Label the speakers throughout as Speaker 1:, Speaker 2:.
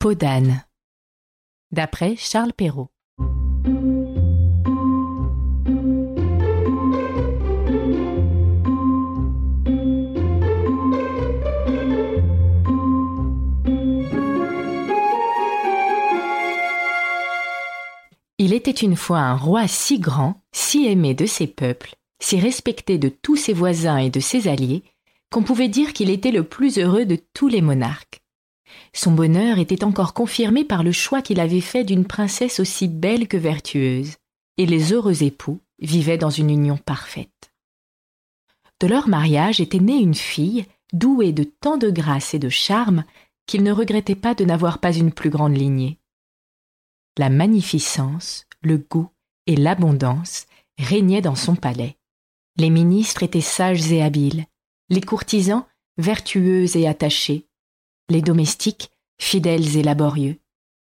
Speaker 1: Peau. D'après Charles Perrault. Il était une fois un roi si grand, si aimé de ses peuples, si respecté de tous ses voisins et de ses alliés, qu'on pouvait dire qu'il était le plus heureux de tous les monarques. Son bonheur était encore confirmé par le choix qu'il avait fait d'une princesse aussi belle que vertueuse, et les heureux époux vivaient dans une union parfaite. De leur mariage était née une fille, douée de tant de grâce et de charme qu'il ne regrettait pas de n'avoir pas une plus grande lignée la magnificence, le goût et l'abondance régnaient dans son palais. Les ministres étaient sages et habiles, les courtisans vertueux et attachés, les domestiques fidèles et laborieux,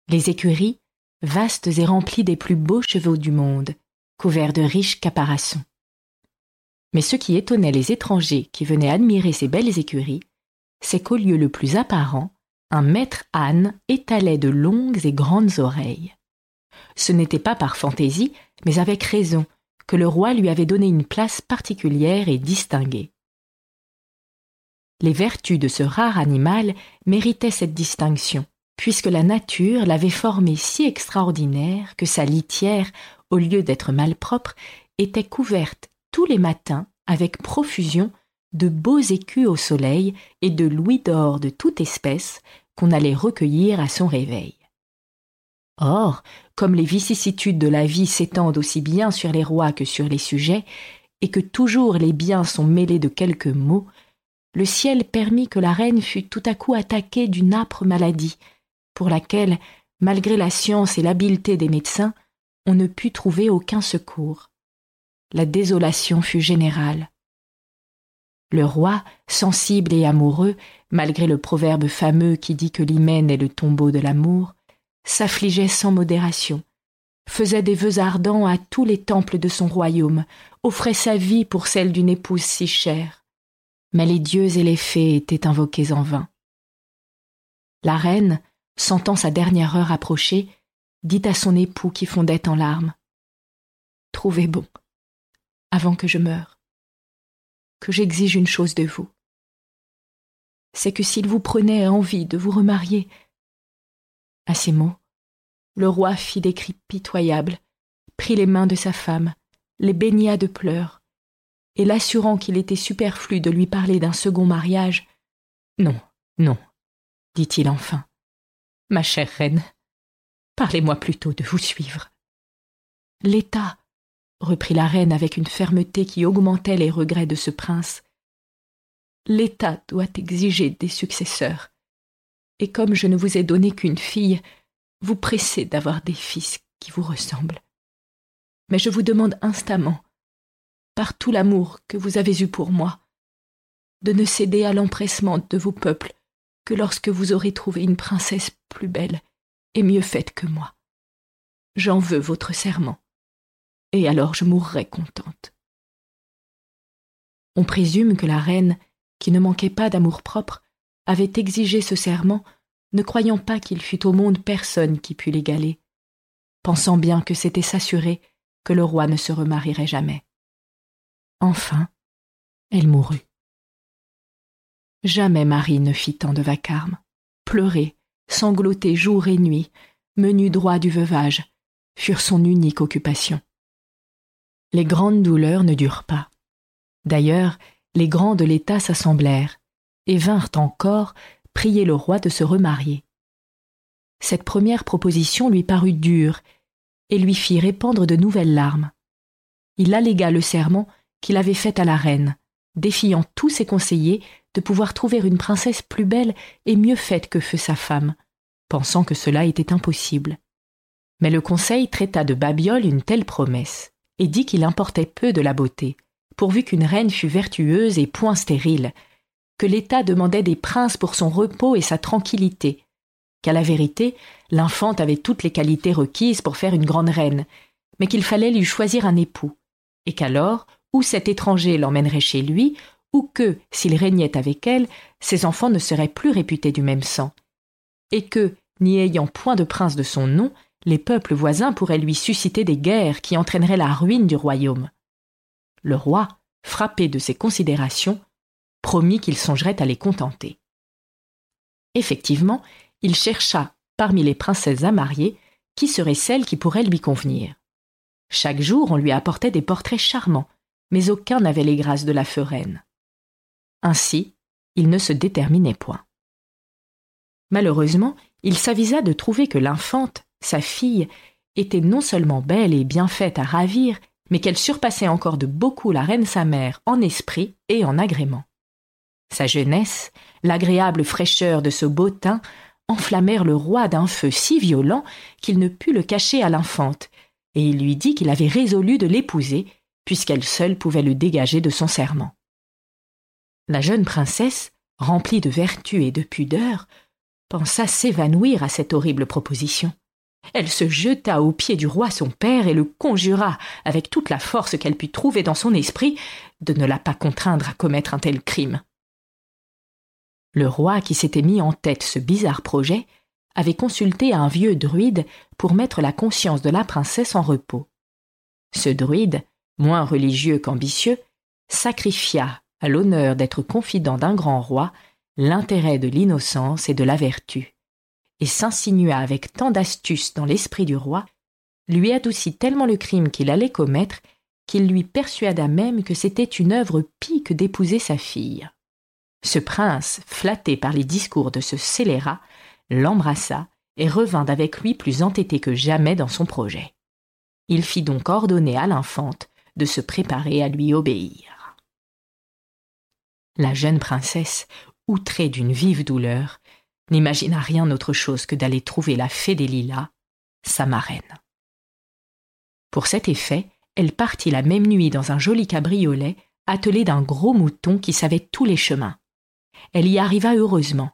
Speaker 1: les écuries vastes et remplies des plus beaux chevaux du monde, couverts de riches caparaçons. Mais ce qui étonnait les étrangers qui venaient admirer ces belles écuries, c'est qu'au lieu le plus apparent, un maître âne étalait de longues et grandes oreilles. Ce n'était pas par fantaisie, mais avec raison, que le roi lui avait donné une place particulière et distinguée. Les vertus de ce rare animal méritaient cette distinction, puisque la nature l'avait formé si extraordinaire que sa litière, au lieu d'être malpropre, était couverte tous les matins avec profusion de beaux écus au soleil et de louis d'or de toute espèce qu'on allait recueillir à son réveil. Or, comme les vicissitudes de la vie s'étendent aussi bien sur les rois que sur les sujets, et que toujours les biens sont mêlés de quelques maux, le ciel permit que la reine fût tout à coup attaquée d'une âpre maladie, pour laquelle, malgré la science et l'habileté des médecins, on ne put trouver aucun secours. La désolation fut générale. Le roi, sensible et amoureux, malgré le proverbe fameux qui dit que l'hymen est le tombeau de l'amour, s'affligeait sans modération, faisait des vœux ardents à tous les temples de son royaume, offrait sa vie pour celle d'une épouse si chère. Mais les dieux et les fées étaient invoqués en vain. La reine, sentant sa dernière heure approcher, dit à son époux qui fondait en larmes Trouvez bon, avant que je meure, que j'exige une chose de vous. C'est que s'il vous prenait envie de vous remarier, à ces mots, le roi fit des cris pitoyables, prit les mains de sa femme, les baigna de pleurs, et l'assurant qu'il était superflu de lui parler d'un second mariage, Non, non, dit-il enfin. Ma chère reine, parlez-moi plutôt de vous suivre. L'État, reprit la reine avec une fermeté qui augmentait les regrets de ce prince, l'État doit exiger des successeurs et comme je ne vous ai donné qu'une fille, vous pressez d'avoir des fils qui vous ressemblent. Mais je vous demande instamment, par tout l'amour que vous avez eu pour moi, de ne céder à l'empressement de vos peuples que lorsque vous aurez trouvé une princesse plus belle et mieux faite que moi. J'en veux votre serment, et alors je mourrai contente. On présume que la reine, qui ne manquait pas d'amour-propre, avait exigé ce serment, ne croyant pas qu'il fût au monde personne qui pût l'égaler, pensant bien que c'était s'assurer que le roi ne se remarierait jamais. Enfin, elle mourut. Jamais Marie ne fit tant de vacarme. Pleurer, sangloter jour et nuit, menu droit du veuvage, furent son unique occupation. Les grandes douleurs ne durent pas. D'ailleurs, les grands de l'État s'assemblèrent, et vinrent encore prier le roi de se remarier. Cette première proposition lui parut dure et lui fit répandre de nouvelles larmes. Il allégua le serment qu'il avait fait à la reine, défiant tous ses conseillers de pouvoir trouver une princesse plus belle et mieux faite que fut sa femme, pensant que cela était impossible. Mais le conseil traita de Babiole une telle promesse, et dit qu'il importait peu de la beauté, pourvu qu'une reine fût vertueuse et point stérile, que l'État demandait des princes pour son repos et sa tranquillité, qu'à la vérité, l'infante avait toutes les qualités requises pour faire une grande reine, mais qu'il fallait lui choisir un époux, et qu'alors, ou cet étranger l'emmènerait chez lui, ou que, s'il régnait avec elle, ses enfants ne seraient plus réputés du même sang, et que, n'y ayant point de prince de son nom, les peuples voisins pourraient lui susciter des guerres qui entraîneraient la ruine du royaume. Le roi, frappé de ces considérations, promit qu'il songerait à les contenter. Effectivement, il chercha, parmi les princesses à marier, qui serait celle qui pourrait lui convenir. Chaque jour, on lui apportait des portraits charmants, mais aucun n'avait les grâces de la reine. Ainsi, il ne se déterminait point. Malheureusement, il s'avisa de trouver que l'infante, sa fille, était non seulement belle et bien faite à ravir, mais qu'elle surpassait encore de beaucoup la reine sa mère en esprit et en agrément. Sa jeunesse, l'agréable fraîcheur de ce beau teint, enflammèrent le roi d'un feu si violent qu'il ne put le cacher à l'infante, et il lui dit qu'il avait résolu de l'épouser, puisqu'elle seule pouvait le dégager de son serment. La jeune princesse, remplie de vertu et de pudeur, pensa s'évanouir à cette horrible proposition. Elle se jeta aux pieds du roi son père et le conjura, avec toute la force qu'elle put trouver dans son esprit, de ne la pas contraindre à commettre un tel crime. Le roi, qui s'était mis en tête ce bizarre projet, avait consulté un vieux druide pour mettre la conscience de la princesse en repos. Ce druide, moins religieux qu'ambitieux, sacrifia, à l'honneur d'être confident d'un grand roi, l'intérêt de l'innocence et de la vertu, et s'insinua avec tant d'astuce dans l'esprit du roi, lui adoucit tellement le crime qu'il allait commettre qu'il lui persuada même que c'était une œuvre pie que d'épouser sa fille. Ce prince, flatté par les discours de ce scélérat, l'embrassa et revint avec lui plus entêté que jamais dans son projet. Il fit donc ordonner à l'infante de se préparer à lui obéir. La jeune princesse, outrée d'une vive douleur, n'imagina rien autre chose que d'aller trouver la fée des lilas, sa marraine. Pour cet effet, elle partit la même nuit dans un joli cabriolet attelé d'un gros mouton qui savait tous les chemins. Elle y arriva heureusement.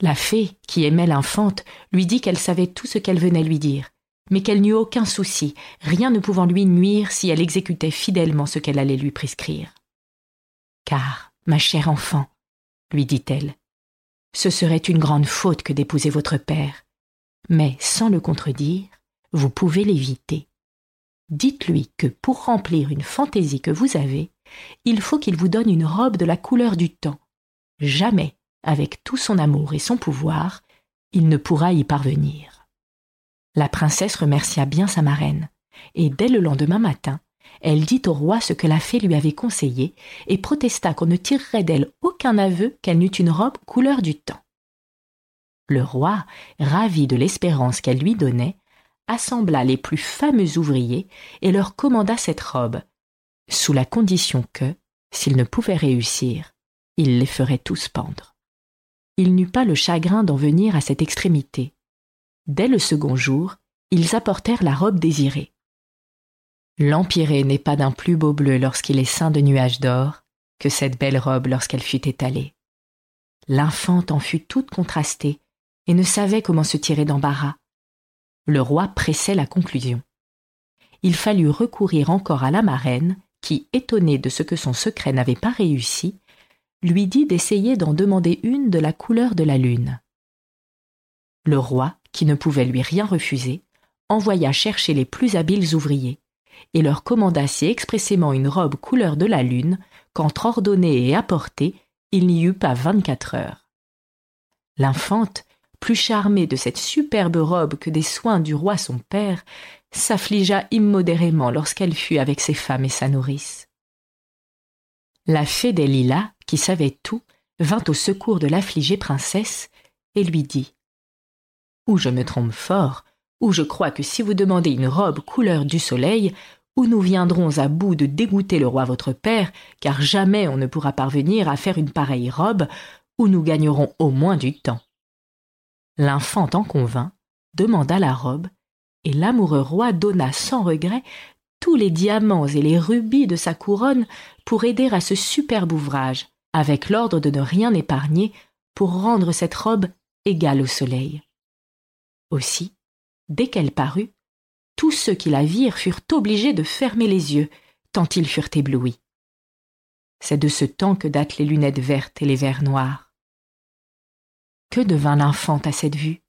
Speaker 1: La fée, qui aimait l'infante, lui dit qu'elle savait tout ce qu'elle venait lui dire, mais qu'elle n'eut aucun souci, rien ne pouvant lui nuire si elle exécutait fidèlement ce qu'elle allait lui prescrire. Car, ma chère enfant, lui dit-elle, ce serait une grande faute que d'épouser votre père, mais sans le contredire, vous pouvez l'éviter. Dites-lui que pour remplir une fantaisie que vous avez, il faut qu'il vous donne une robe de la couleur du temps, jamais, avec tout son amour et son pouvoir, il ne pourra y parvenir. La princesse remercia bien sa marraine, et dès le lendemain matin, elle dit au roi ce que la fée lui avait conseillé, et protesta qu'on ne tirerait d'elle aucun aveu qu'elle n'eût une robe couleur du temps. Le roi, ravi de l'espérance qu'elle lui donnait, assembla les plus fameux ouvriers et leur commanda cette robe, sous la condition que, s'il ne pouvait réussir, il les ferait tous pendre. Il n'eut pas le chagrin d'en venir à cette extrémité. Dès le second jour, ils apportèrent la robe désirée. L'Empyrée n'est pas d'un plus beau bleu lorsqu'il est ceint de nuages d'or que cette belle robe lorsqu'elle fut étalée. L'infante en fut toute contrastée et ne savait comment se tirer d'embarras. Le roi pressait la conclusion. Il fallut recourir encore à la marraine, qui, étonnée de ce que son secret n'avait pas réussi, lui dit d'essayer d'en demander une de la couleur de la lune. Le roi, qui ne pouvait lui rien refuser, envoya chercher les plus habiles ouvriers, et leur commanda si expressément une robe couleur de la lune qu'entre ordonnée et apportée, il n'y eut pas vingt-quatre heures. L'infante, plus charmée de cette superbe robe que des soins du roi son père, s'affligea immodérément lorsqu'elle fut avec ses femmes et sa nourrice. La fée des lilas, qui savait tout, vint au secours de l'affligée princesse et lui dit Ou je me trompe fort, ou je crois que si vous demandez une robe couleur du soleil, ou nous viendrons à bout de dégoûter le roi votre père, car jamais on ne pourra parvenir à faire une pareille robe, ou nous gagnerons au moins du temps. L'infant en convint, demanda la robe, et l'amoureux roi donna sans regret tous les diamants et les rubis de sa couronne pour aider à ce superbe ouvrage, avec l'ordre de ne rien épargner pour rendre cette robe égale au soleil. Aussi, dès qu'elle parut, tous ceux qui la virent furent obligés de fermer les yeux, tant ils furent éblouis. C'est de ce temps que datent les lunettes vertes et les verres noirs. Que devint l'infante à cette vue?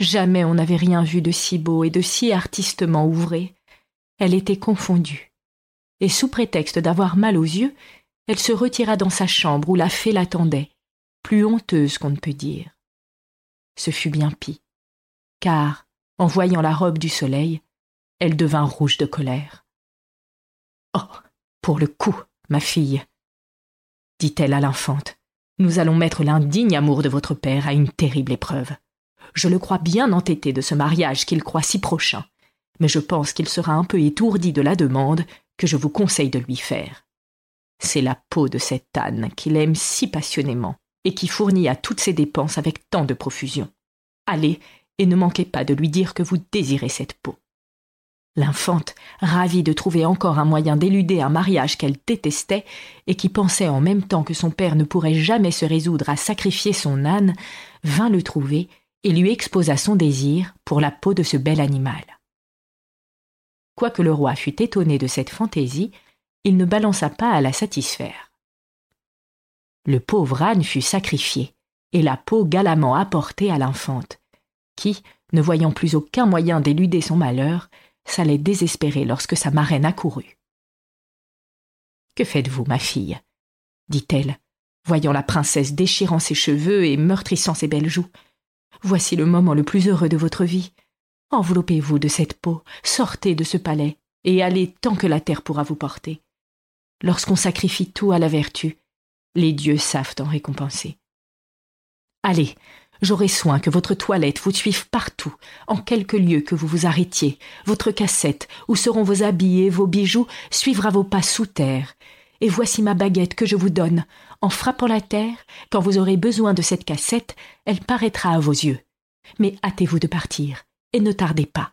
Speaker 1: Jamais on n'avait rien vu de si beau et de si artistement ouvré. Elle était confondue. Et sous prétexte d'avoir mal aux yeux, elle se retira dans sa chambre où la fée l'attendait, plus honteuse qu'on ne peut dire. Ce fut bien pis, car, en voyant la robe du soleil, elle devint rouge de colère. Oh, pour le coup, ma fille, dit-elle à l'infante, nous allons mettre l'indigne amour de votre père à une terrible épreuve. Je le crois bien entêté de ce mariage qu'il croit si prochain, mais je pense qu'il sera un peu étourdi de la demande que je vous conseille de lui faire. C'est la peau de cette âne qu'il aime si passionnément et qui fournit à toutes ses dépenses avec tant de profusion. Allez, et ne manquez pas de lui dire que vous désirez cette peau. L'infante, ravie de trouver encore un moyen d'éluder un mariage qu'elle détestait, et qui pensait en même temps que son père ne pourrait jamais se résoudre à sacrifier son âne, vint le trouver et lui exposa son désir pour la peau de ce bel animal. Quoique le roi fût étonné de cette fantaisie, il ne balança pas à la satisfaire. Le pauvre âne fut sacrifié, et la peau galamment apportée à l'infante, qui, ne voyant plus aucun moyen d'éluder son malheur, s'allait désespérer lorsque sa marraine accourut. Que faites-vous, ma fille? dit-elle, voyant la princesse déchirant ses cheveux et meurtrissant ses belles joues. Voici le moment le plus heureux de votre vie. Enveloppez-vous de cette peau, sortez de ce palais, et allez tant que la terre pourra vous porter. Lorsqu'on sacrifie tout à la vertu, les dieux savent en récompenser. Allez, J'aurai soin que votre toilette vous suive partout, en quelque lieu que vous vous arrêtiez. Votre cassette, où seront vos habits et vos bijoux, suivra vos pas sous terre. Et voici ma baguette que je vous donne. En frappant la terre, quand vous aurez besoin de cette cassette, elle paraîtra à vos yeux. Mais hâtez-vous de partir, et ne tardez pas.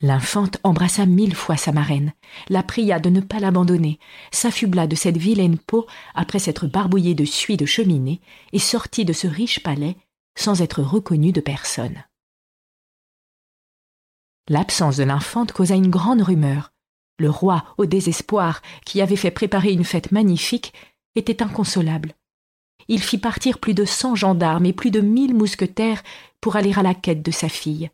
Speaker 1: L'infante embrassa mille fois sa marraine, la pria de ne pas l'abandonner, s'affubla de cette vilaine peau après s'être barbouillée de suie de cheminée, et sortit de ce riche palais sans être reconnue de personne. L'absence de l'infante causa une grande rumeur. Le roi, au désespoir, qui avait fait préparer une fête magnifique, était inconsolable. Il fit partir plus de cent gendarmes et plus de mille mousquetaires pour aller à la quête de sa fille.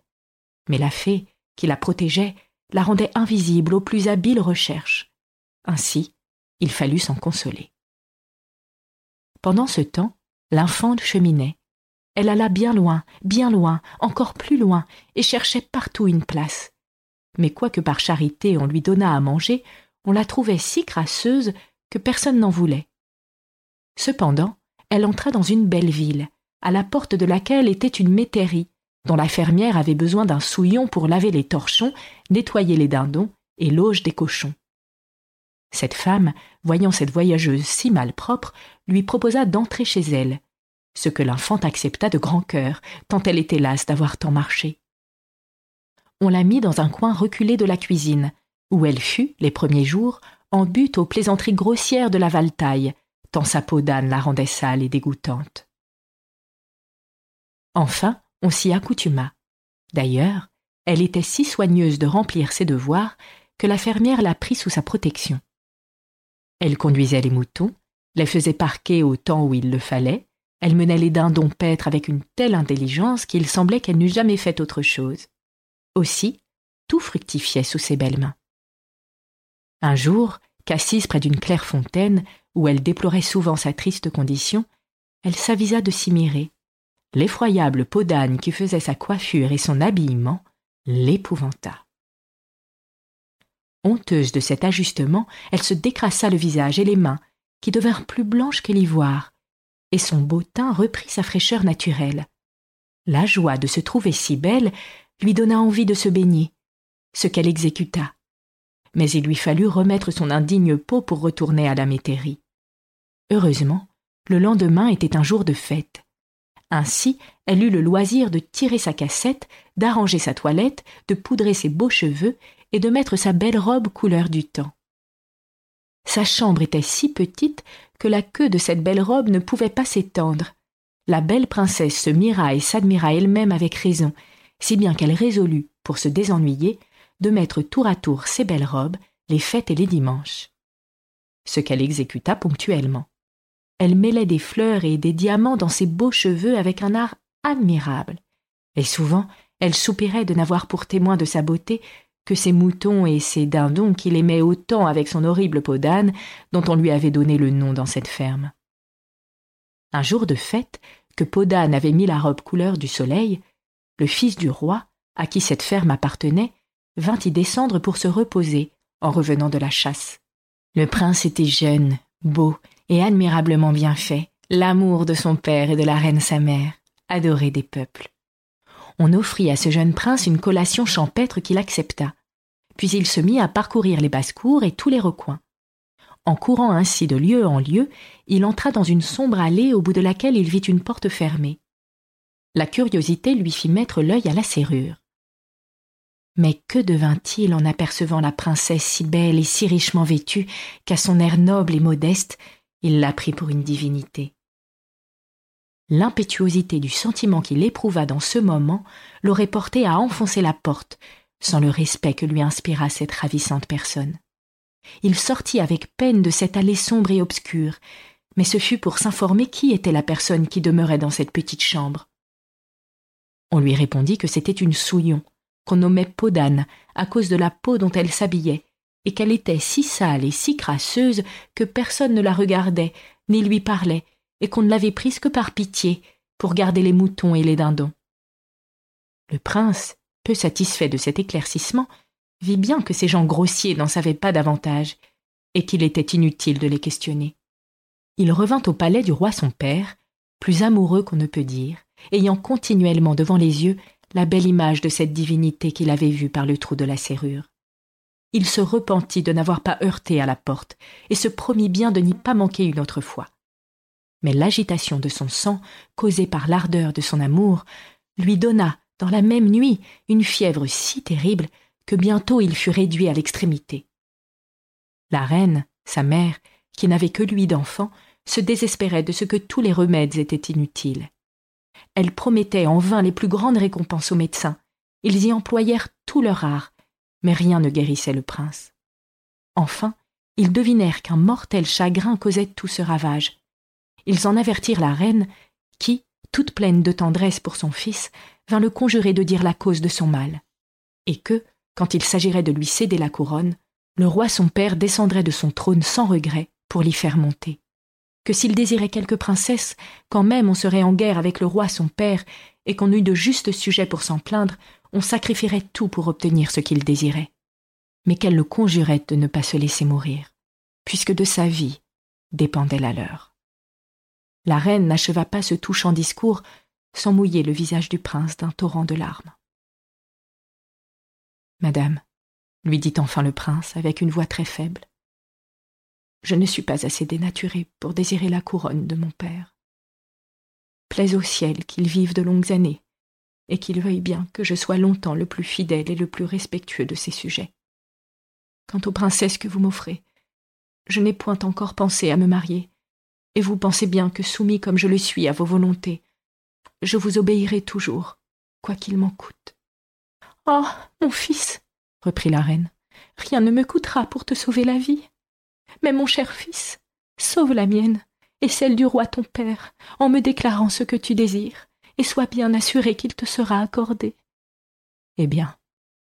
Speaker 1: Mais la fée, qui la protégeait, la rendait invisible aux plus habiles recherches. Ainsi, il fallut s'en consoler. Pendant ce temps, l'infante cheminait. Elle alla bien loin, bien loin, encore plus loin, et cherchait partout une place. Mais quoique par charité on lui donnât à manger, on la trouvait si crasseuse que personne n'en voulait. Cependant, elle entra dans une belle ville, à la porte de laquelle était une métairie, dont la fermière avait besoin d'un souillon pour laver les torchons, nettoyer les dindons et l'auge des cochons. Cette femme, voyant cette voyageuse si malpropre, lui proposa d'entrer chez elle, ce que l'infante accepta de grand cœur, tant elle était lasse d'avoir tant marché. On la mit dans un coin reculé de la cuisine, où elle fut, les premiers jours, en butte aux plaisanteries grossières de la valtaille, tant sa peau d'âne la rendait sale et dégoûtante. Enfin, on s'y accoutuma. D'ailleurs, elle était si soigneuse de remplir ses devoirs que la fermière la prit sous sa protection. Elle conduisait les moutons, les faisait parquer au temps où il le fallait, elle menait les dindons paître avec une telle intelligence qu'il semblait qu'elle n'eût jamais fait autre chose. Aussi, tout fructifiait sous ses belles mains. Un jour, qu'assise près d'une claire fontaine, où elle déplorait souvent sa triste condition, elle s'avisa de s'y mirer, l'effroyable peau d'âne qui faisait sa coiffure et son habillement l'épouvanta. Honteuse de cet ajustement, elle se décrassa le visage et les mains, qui devinrent plus blanches que l'ivoire, et son beau teint reprit sa fraîcheur naturelle. La joie de se trouver si belle lui donna envie de se baigner, ce qu'elle exécuta. Mais il lui fallut remettre son indigne peau pour retourner à la métairie. Heureusement, le lendemain était un jour de fête. Ainsi, elle eut le loisir de tirer sa cassette, d'arranger sa toilette, de poudrer ses beaux cheveux et de mettre sa belle robe couleur du temps. Sa chambre était si petite que la queue de cette belle robe ne pouvait pas s'étendre. La belle princesse se mira et s'admira elle-même avec raison, si bien qu'elle résolut, pour se désennuyer, de mettre tour à tour ses belles robes, les fêtes et les dimanches. Ce qu'elle exécuta ponctuellement. Elle mêlait des fleurs et des diamants dans ses beaux cheveux avec un art admirable, Et souvent, elle soupirait de n'avoir pour témoin de sa beauté que ses moutons et ses dindons qu'il aimait autant avec son horrible peau dont on lui avait donné le nom dans cette ferme. Un jour de fête, que Podane avait mis la robe couleur du soleil, le fils du roi, à qui cette ferme appartenait, vint y descendre pour se reposer en revenant de la chasse. Le prince était jeune, beau et admirablement bien fait, l'amour de son père et de la reine sa mère, adoré des peuples. On offrit à ce jeune prince une collation champêtre qu'il accepta, puis il se mit à parcourir les basses-cours et tous les recoins. En courant ainsi de lieu en lieu, il entra dans une sombre allée au bout de laquelle il vit une porte fermée. La curiosité lui fit mettre l'œil à la serrure. Mais que devint-il en apercevant la princesse si belle et si richement vêtue qu'à son air noble et modeste, il la prit pour une divinité. L'impétuosité du sentiment qu'il éprouva dans ce moment l'aurait porté à enfoncer la porte, sans le respect que lui inspira cette ravissante personne. Il sortit avec peine de cette allée sombre et obscure, mais ce fut pour s'informer qui était la personne qui demeurait dans cette petite chambre. On lui répondit que c'était une souillon, qu'on nommait peau d'âne à cause de la peau dont elle s'habillait, et qu'elle était si sale et si crasseuse que personne ne la regardait, ni lui parlait, et qu'on ne l'avait prise que par pitié, pour garder les moutons et les dindons. Le prince, peu satisfait de cet éclaircissement, vit bien que ces gens grossiers n'en savaient pas davantage, et qu'il était inutile de les questionner. Il revint au palais du roi son père, plus amoureux qu'on ne peut dire, ayant continuellement devant les yeux la belle image de cette divinité qu'il avait vue par le trou de la serrure. Il se repentit de n'avoir pas heurté à la porte, et se promit bien de n'y pas manquer une autre fois. Mais l'agitation de son sang, causée par l'ardeur de son amour, lui donna, dans la même nuit, une fièvre si terrible que bientôt il fut réduit à l'extrémité. La reine, sa mère, qui n'avait que lui d'enfant, se désespérait de ce que tous les remèdes étaient inutiles. Elle promettait en vain les plus grandes récompenses aux médecins. Ils y employèrent tout leur art, mais rien ne guérissait le prince. Enfin, ils devinèrent qu'un mortel chagrin causait tout ce ravage. Ils en avertirent la reine, qui, toute pleine de tendresse pour son fils, vint le conjurer de dire la cause de son mal, et que, quand il s'agirait de lui céder la couronne, le roi son père descendrait de son trône sans regret pour l'y faire monter. Que s'il désirait quelque princesse, quand même on serait en guerre avec le roi son père, et qu'on eût de justes sujets pour s'en plaindre, on sacrifierait tout pour obtenir ce qu'il désirait. Mais qu'elle le conjurait de ne pas se laisser mourir, puisque de sa vie dépendait la leur. La reine n'acheva pas ce touchant discours sans mouiller le visage du prince d'un torrent de larmes. Madame, lui dit enfin le prince avec une voix très faible, je ne suis pas assez dénaturé pour désirer la couronne de mon père. Plaise au ciel qu'il vive de longues années, et qu'il veuille bien que je sois longtemps le plus fidèle et le plus respectueux de ses sujets. Quant aux princesses que vous m'offrez, je n'ai point encore pensé à me marier, et vous pensez bien que soumis comme je le suis à vos volontés, je vous obéirai toujours, quoi qu'il m'en coûte. Oh. Mon fils, reprit la reine, rien ne me coûtera pour te sauver la vie. Mais mon cher fils, sauve la mienne, et celle du roi ton père, en me déclarant ce que tu désires, et sois bien assuré qu'il te sera accordé. Eh bien,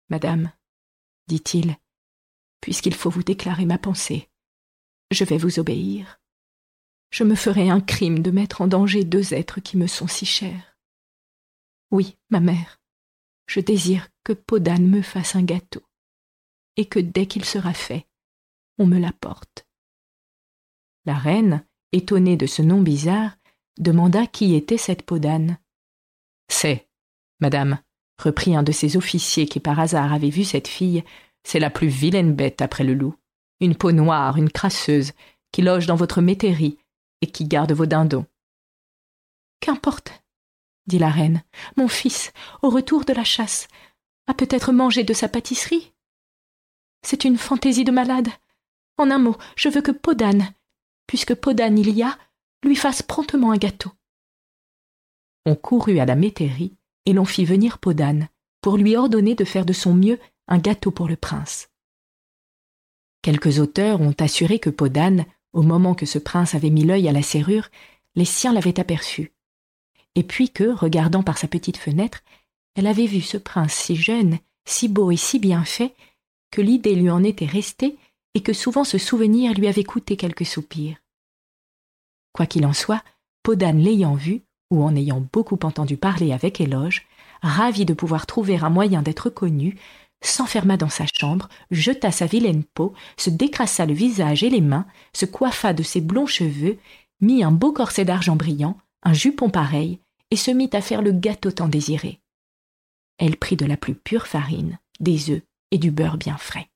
Speaker 1: madame, dit-il, puisqu'il faut vous déclarer ma pensée, je vais vous obéir. Je me ferai un crime de mettre en danger deux êtres qui me sont si chers. Oui, ma mère, je désire que Podane me fasse un gâteau, et que dès qu'il sera fait, on me l'apporte. La reine, étonnée de ce nom bizarre, demanda qui était cette Podane. C'est, madame, reprit un de ces officiers qui par hasard avait vu cette fille, c'est la plus vilaine bête après le loup. Une peau noire, une crasseuse, qui loge dans votre métairie et qui garde vos dindons. Qu'importe, dit la reine. Mon fils, au retour de la chasse, a peut-être mangé de sa pâtisserie. C'est une fantaisie de malade. En un mot, je veux que Podane, puisque Podane il y a, lui fasse promptement un gâteau. On courut à la métairie et l'on fit venir Podane pour lui ordonner de faire de son mieux un gâteau pour le prince. Quelques auteurs ont assuré que Podane, au moment que ce prince avait mis l'œil à la serrure, les siens l'avaient aperçu et puis que, regardant par sa petite fenêtre, Elle avait vu ce prince si jeune, si beau et si bien fait, que l'idée lui en était restée et que souvent ce souvenir lui avait coûté quelques soupirs. Quoi qu'il en soit, Podane l'ayant vu, ou en ayant beaucoup entendu parler avec éloge, ravi de pouvoir trouver un moyen d'être connu, s'enferma dans sa chambre, jeta sa vilaine peau, se décrassa le visage et les mains, se coiffa de ses blonds cheveux, mit un beau corset d'argent brillant, un jupon pareil, et se mit à faire le gâteau tant désiré. Elle prit de la plus pure farine, des œufs et du beurre bien frais.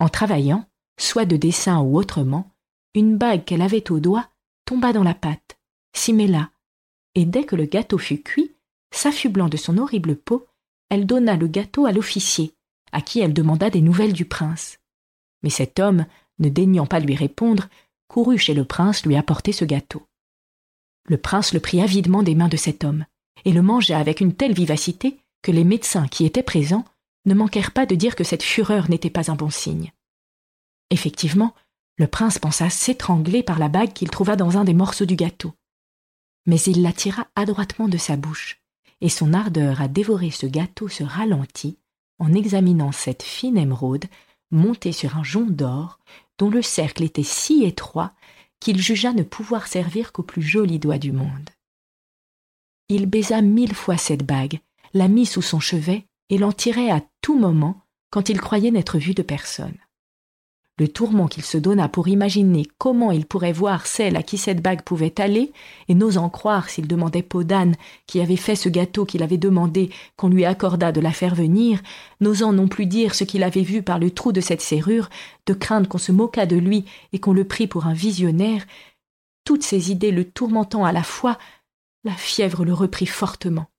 Speaker 1: En travaillant, soit de dessin ou autrement, une bague qu'elle avait au doigt tomba dans la pâte, s'y mêla, et dès que le gâteau fut cuit, s'affublant de son horrible peau, elle donna le gâteau à l'officier, à qui elle demanda des nouvelles du prince. Mais cet homme, ne daignant pas lui répondre, courut chez le prince lui apporter ce gâteau. Le prince le prit avidement des mains de cet homme, et le mangea avec une telle vivacité que les médecins qui étaient présents ne manquèrent pas de dire que cette fureur n'était pas un bon signe. Effectivement, le prince pensa s'étrangler par la bague qu'il trouva dans un des morceaux du gâteau. Mais il la tira adroitement de sa bouche, et son ardeur à dévorer ce gâteau se ralentit en examinant cette fine émeraude montée sur un jonc d'or dont le cercle était si étroit qu'il jugea ne pouvoir servir qu'au plus joli doigt du monde. Il baisa mille fois cette bague, la mit sous son chevet et l'en tirait à tout moment quand il croyait n'être vu de personne le tourment qu'il se donna pour imaginer comment il pourrait voir celle à qui cette bague pouvait aller, et n'osant croire s'il demandait peau d'âne qui avait fait ce gâteau qu'il avait demandé qu'on lui accordât de la faire venir, n'osant non plus dire ce qu'il avait vu par le trou de cette serrure, de craindre qu'on se moquât de lui et qu'on le prît pour un visionnaire, toutes ces idées le tourmentant à la fois, la fièvre le reprit fortement.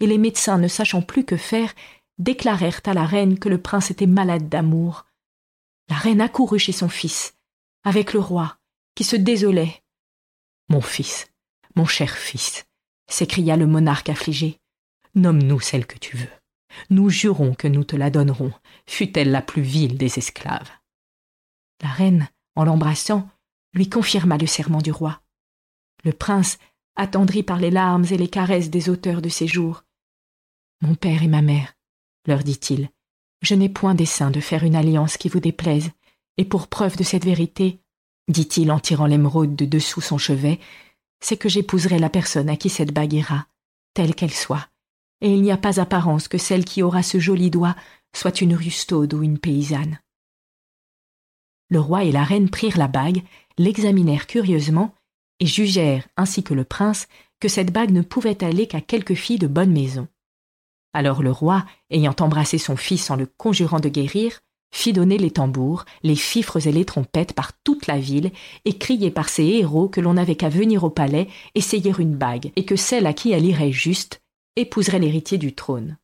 Speaker 1: Et les médecins, ne sachant plus que faire, déclarèrent à la reine que le prince était malade d'amour, la reine accourut chez son fils, avec le roi, qui se désolait. Mon fils, mon cher fils, s'écria le monarque affligé, nomme-nous celle que tu veux. Nous jurons que nous te la donnerons, fût-elle la plus vile des esclaves. La reine, en l'embrassant, lui confirma le serment du roi. Le prince, attendri par les larmes et les caresses des auteurs de ces jours. Mon père et ma mère, leur dit-il, je n'ai point dessein de faire une alliance qui vous déplaise, et pour preuve de cette vérité, dit-il en tirant l'émeraude de dessous son chevet, c'est que j'épouserai la personne à qui cette bague ira, telle qu'elle soit, et il n'y a pas apparence que celle qui aura ce joli doigt soit une rustaude ou une paysanne. Le roi et la reine prirent la bague, l'examinèrent curieusement, et jugèrent, ainsi que le prince, que cette bague ne pouvait aller qu'à quelque fille de bonne maison. Alors le roi, ayant embrassé son fils en le conjurant de guérir, fit donner les tambours, les fifres et les trompettes par toute la ville, et crier par ses héros que l'on n'avait qu'à venir au palais essayer une bague, et que celle à qui elle irait juste épouserait l'héritier du trône.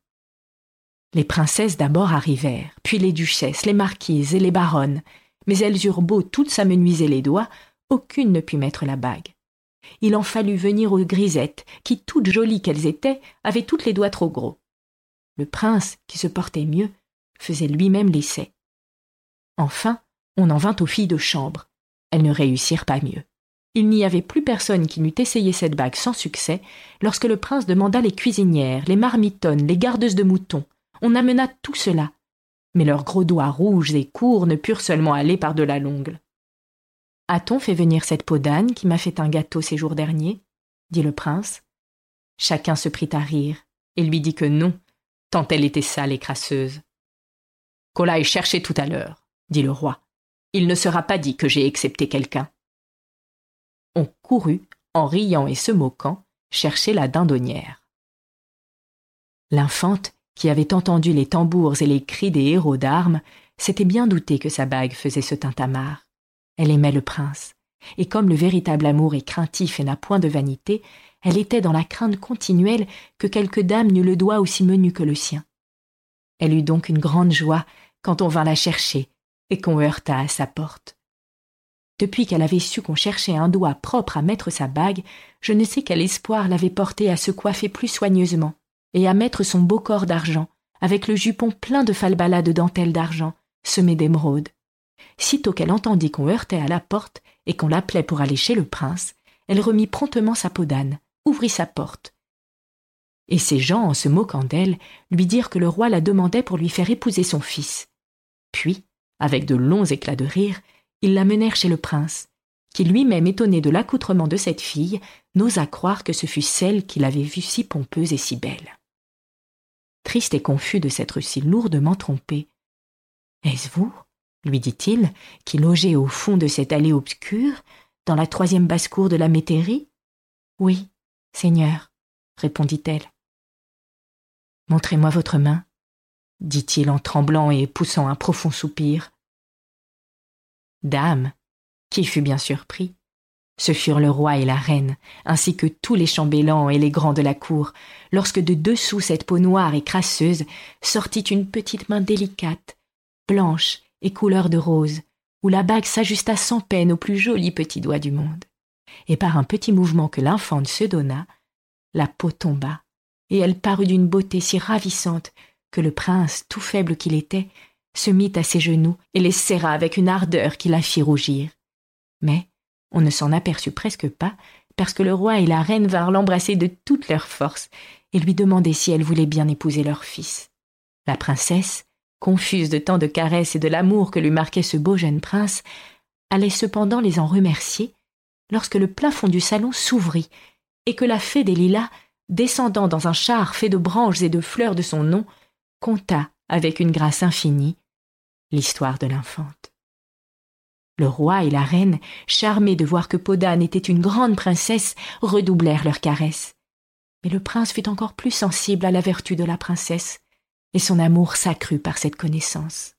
Speaker 1: Les princesses d'abord arrivèrent, puis les duchesses, les marquises et les baronnes, mais elles eurent beau toutes s'amenuiser les doigts, aucune ne put mettre la bague. Il en fallut venir aux grisettes, qui, toutes jolies qu'elles étaient, avaient toutes les doigts trop gros. Le prince, qui se portait mieux, faisait lui-même l'essai. Enfin, on en vint aux filles de chambre. Elles ne réussirent pas mieux. Il n'y avait plus personne qui n'eût essayé cette bague sans succès lorsque le prince demanda les cuisinières, les marmitonnes, les gardeuses de moutons. On amena tout cela. Mais leurs gros doigts rouges et courts ne purent seulement aller par-delà l'ongle. A-t-on fait venir cette peau d'âne qui m'a fait un gâteau ces jours derniers? dit le prince. Chacun se prit à rire et lui dit que non, tant elle était sale et crasseuse. Qu'on l'aille chercher tout à l'heure, dit le roi. Il ne sera pas dit que j'ai excepté quelqu'un. On courut, en riant et se moquant, chercher la dindonnière. L'infante, qui avait entendu les tambours et les cris des héros d'armes, s'était bien doutée que sa bague faisait ce tintamarre. Elle aimait le prince, et comme le véritable amour est craintif et n'a point de vanité, elle était dans la crainte continuelle que quelque dame n'eût le doigt aussi menu que le sien. Elle eut donc une grande joie quand on vint la chercher et qu'on heurta à sa porte. Depuis qu'elle avait su qu'on cherchait un doigt propre à mettre sa bague, je ne sais quel espoir l'avait portée à se coiffer plus soigneusement et à mettre son beau corps d'argent, avec le jupon plein de falbalas de dentelle d'argent, semé d'émeraude. Sitôt qu'elle entendit qu'on heurtait à la porte et qu'on l'appelait pour aller chez le prince, elle remit promptement sa peau d'âne, ouvrit sa porte. et ces gens, en se moquant d'elle, lui dirent que le roi la demandait pour lui faire épouser son fils. Puis, avec de longs éclats de rire, ils la menèrent chez le prince, qui lui-même étonné de l'accoutrement de cette fille, n'osa croire que ce fût celle qu'il avait vue si pompeuse et si belle. Triste et confus de s'être si lourdement trompé. Est-ce vous? Lui dit-il, qui logeait au fond de cette allée obscure, dans la troisième basse-cour de la métairie Oui, Seigneur, répondit-elle. Montrez-moi votre main, dit-il en tremblant et poussant un profond soupir. Dame, qui fut bien surpris. Ce furent le roi et la reine, ainsi que tous les chambellans et les grands de la cour, lorsque de dessous cette peau noire et crasseuse sortit une petite main délicate, blanche et couleur de rose, où la bague s'ajusta sans peine au plus joli petit doigt du monde. Et par un petit mouvement que l'infante se donna, la peau tomba, et elle parut d'une beauté si ravissante que le prince, tout faible qu'il était, se mit à ses genoux et les serra avec une ardeur qui la fit rougir. Mais on ne s'en aperçut presque pas, parce que le roi et la reine vinrent l'embrasser de toute leur force et lui demander si elle voulait bien épouser leur fils. La princesse, confuse de tant de caresses et de l'amour que lui marquait ce beau jeune prince, allait cependant les en remercier lorsque le plafond du salon s'ouvrit et que la fée des lilas, descendant dans un char fait de branches et de fleurs de son nom, conta avec une grâce infinie l'histoire de l'infante. Le roi et la reine, charmés de voir que Podane était une grande princesse, redoublèrent leurs caresses. Mais le prince fut encore plus sensible à la vertu de la princesse, et son amour s'accrut par cette connaissance.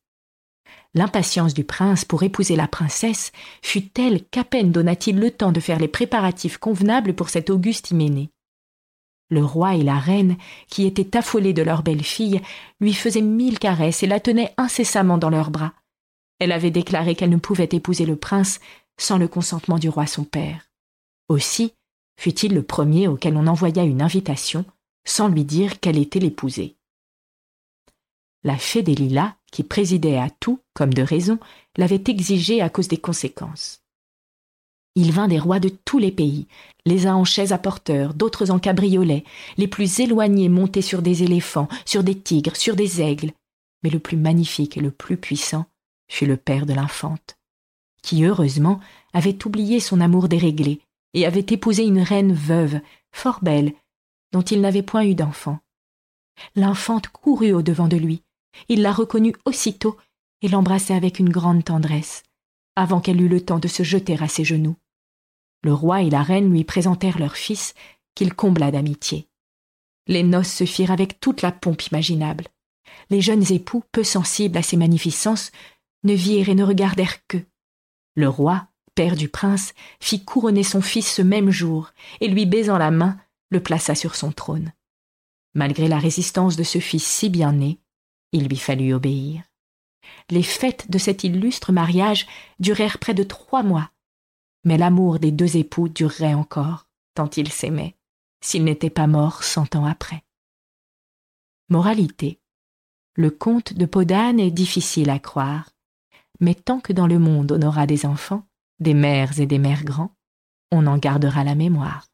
Speaker 1: L'impatience du prince pour épouser la princesse fut telle qu'à peine donna-t-il le temps de faire les préparatifs convenables pour cette auguste hyménée. Le roi et la reine, qui étaient affolés de leur belle-fille, lui faisaient mille caresses et la tenaient incessamment dans leurs bras. Elle avait déclaré qu'elle ne pouvait épouser le prince sans le consentement du roi son père. Aussi fut-il le premier auquel on envoya une invitation, sans lui dire qu'elle était l'épousée. La fée des lilas, qui présidait à tout, comme de raison, l'avait exigé à cause des conséquences. Il vint des rois de tous les pays, les uns en chaises à porteurs, d'autres en cabriolets, les plus éloignés montés sur des éléphants, sur des tigres, sur des aigles, mais le plus magnifique et le plus puissant fut le père de l'infante, qui heureusement avait oublié son amour déréglé et avait épousé une reine veuve, fort belle, dont il n'avait point eu d'enfant. L'infante courut au devant de lui, il la reconnut aussitôt et l'embrassa avec une grande tendresse, avant qu'elle eût le temps de se jeter à ses genoux. Le roi et la reine lui présentèrent leur fils, qu'il combla d'amitié. Les noces se firent avec toute la pompe imaginable. Les jeunes époux, peu sensibles à ces magnificences, ne virent et ne regardèrent que. Le roi, père du prince, fit couronner son fils ce même jour, et lui baisant la main, le plaça sur son trône. Malgré la résistance de ce fils si bien né, il lui fallut obéir. Les fêtes de cet illustre mariage durèrent près de trois mois, mais l'amour des deux époux durerait encore, tant ils s'aimaient, s'ils n'étaient pas morts cent ans après. Moralité. Le conte de Podane est difficile à croire, mais tant que dans le monde on aura des enfants, des mères et des mères grands, on en gardera la mémoire.